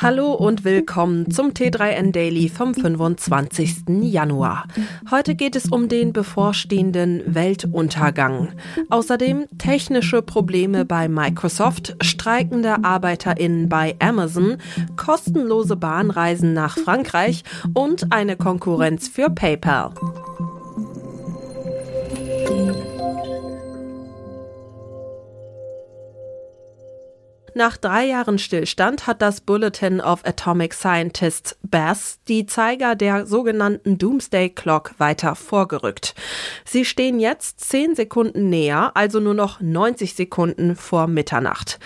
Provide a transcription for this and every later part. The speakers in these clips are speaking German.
Hallo und willkommen zum T3N Daily vom 25. Januar. Heute geht es um den bevorstehenden Weltuntergang. Außerdem technische Probleme bei Microsoft, streikende ArbeiterInnen bei Amazon, kostenlose Bahnreisen nach Frankreich und eine Konkurrenz für PayPal. Nach drei Jahren Stillstand hat das Bulletin of Atomic Scientists BAS die Zeiger der sogenannten Doomsday Clock weiter vorgerückt. Sie stehen jetzt zehn Sekunden näher, also nur noch 90 Sekunden vor Mitternacht.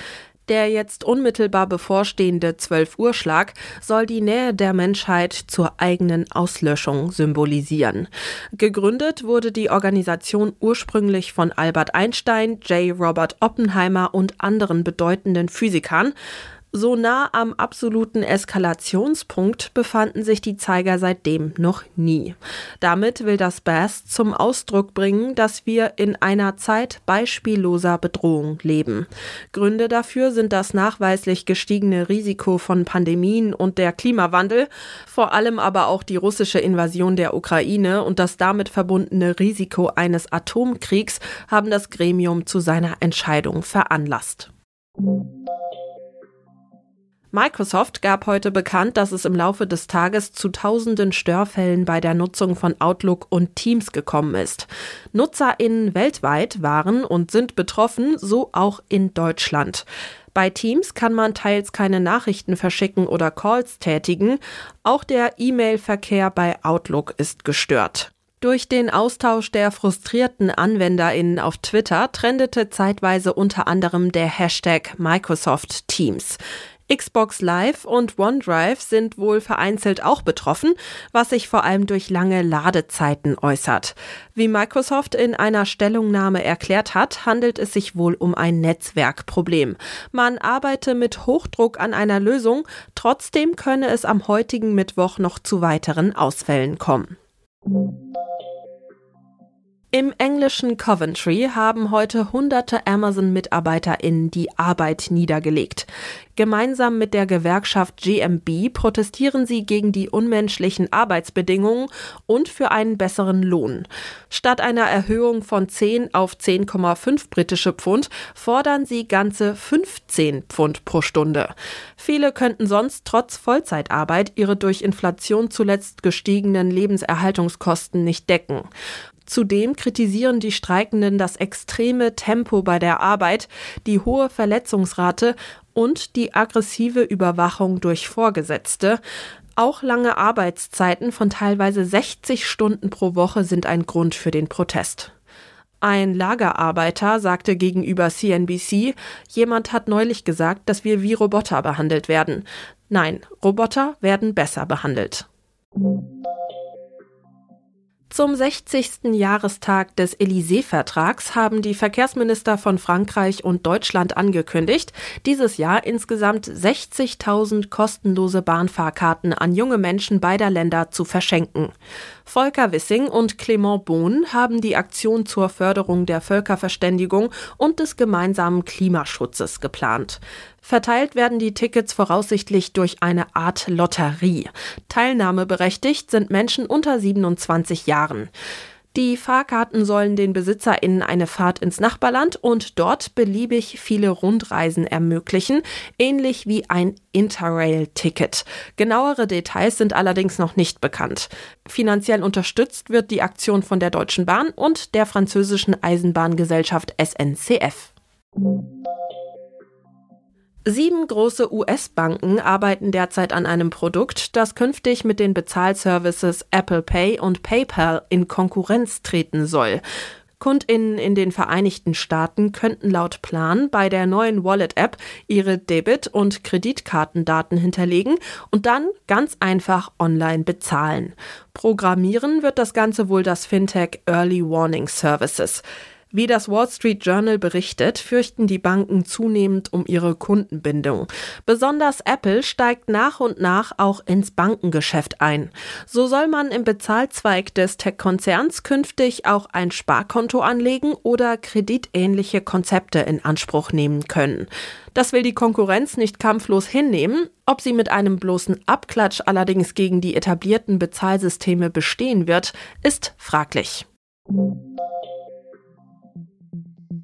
Der jetzt unmittelbar bevorstehende 12 Uhr Schlag soll die Nähe der Menschheit zur eigenen Auslöschung symbolisieren. Gegründet wurde die Organisation ursprünglich von Albert Einstein, J. Robert Oppenheimer und anderen bedeutenden Physikern. So nah am absoluten Eskalationspunkt befanden sich die Zeiger seitdem noch nie. Damit will das BAS zum Ausdruck bringen, dass wir in einer Zeit beispielloser Bedrohung leben. Gründe dafür sind das nachweislich gestiegene Risiko von Pandemien und der Klimawandel, vor allem aber auch die russische Invasion der Ukraine und das damit verbundene Risiko eines Atomkriegs haben das Gremium zu seiner Entscheidung veranlasst. Microsoft gab heute bekannt, dass es im Laufe des Tages zu tausenden Störfällen bei der Nutzung von Outlook und Teams gekommen ist. NutzerInnen weltweit waren und sind betroffen, so auch in Deutschland. Bei Teams kann man teils keine Nachrichten verschicken oder Calls tätigen. Auch der E-Mail-Verkehr bei Outlook ist gestört. Durch den Austausch der frustrierten AnwenderInnen auf Twitter trendete zeitweise unter anderem der Hashtag Microsoft Teams. Xbox Live und OneDrive sind wohl vereinzelt auch betroffen, was sich vor allem durch lange Ladezeiten äußert. Wie Microsoft in einer Stellungnahme erklärt hat, handelt es sich wohl um ein Netzwerkproblem. Man arbeite mit Hochdruck an einer Lösung, trotzdem könne es am heutigen Mittwoch noch zu weiteren Ausfällen kommen. Im englischen Coventry haben heute hunderte Amazon-MitarbeiterInnen die Arbeit niedergelegt. Gemeinsam mit der Gewerkschaft GMB protestieren sie gegen die unmenschlichen Arbeitsbedingungen und für einen besseren Lohn. Statt einer Erhöhung von 10 auf 10,5 britische Pfund fordern sie ganze 15 Pfund pro Stunde. Viele könnten sonst trotz Vollzeitarbeit ihre durch Inflation zuletzt gestiegenen Lebenserhaltungskosten nicht decken. Zudem kritisieren die Streikenden das extreme Tempo bei der Arbeit, die hohe Verletzungsrate und die aggressive Überwachung durch Vorgesetzte. Auch lange Arbeitszeiten von teilweise 60 Stunden pro Woche sind ein Grund für den Protest. Ein Lagerarbeiter sagte gegenüber CNBC, jemand hat neulich gesagt, dass wir wie Roboter behandelt werden. Nein, Roboter werden besser behandelt. Zum 60. Jahrestag des Élysée-Vertrags haben die Verkehrsminister von Frankreich und Deutschland angekündigt, dieses Jahr insgesamt 60.000 kostenlose Bahnfahrkarten an junge Menschen beider Länder zu verschenken. Volker Wissing und Clement Bohn haben die Aktion zur Förderung der Völkerverständigung und des gemeinsamen Klimaschutzes geplant. Verteilt werden die Tickets voraussichtlich durch eine Art Lotterie. Teilnahmeberechtigt sind Menschen unter 27 Jahren. Die Fahrkarten sollen den BesitzerInnen eine Fahrt ins Nachbarland und dort beliebig viele Rundreisen ermöglichen, ähnlich wie ein Interrail-Ticket. Genauere Details sind allerdings noch nicht bekannt. Finanziell unterstützt wird die Aktion von der Deutschen Bahn und der französischen Eisenbahngesellschaft SNCF. Sieben große US-Banken arbeiten derzeit an einem Produkt, das künftig mit den Bezahlservices Apple Pay und PayPal in Konkurrenz treten soll. KundInnen in den Vereinigten Staaten könnten laut Plan bei der neuen Wallet-App ihre Debit- und Kreditkartendaten hinterlegen und dann ganz einfach online bezahlen. Programmieren wird das Ganze wohl das Fintech Early Warning Services. Wie das Wall Street Journal berichtet, fürchten die Banken zunehmend um ihre Kundenbindung. Besonders Apple steigt nach und nach auch ins Bankengeschäft ein. So soll man im Bezahlzweig des Tech-Konzerns künftig auch ein Sparkonto anlegen oder kreditähnliche Konzepte in Anspruch nehmen können. Das will die Konkurrenz nicht kampflos hinnehmen. Ob sie mit einem bloßen Abklatsch allerdings gegen die etablierten Bezahlsysteme bestehen wird, ist fraglich.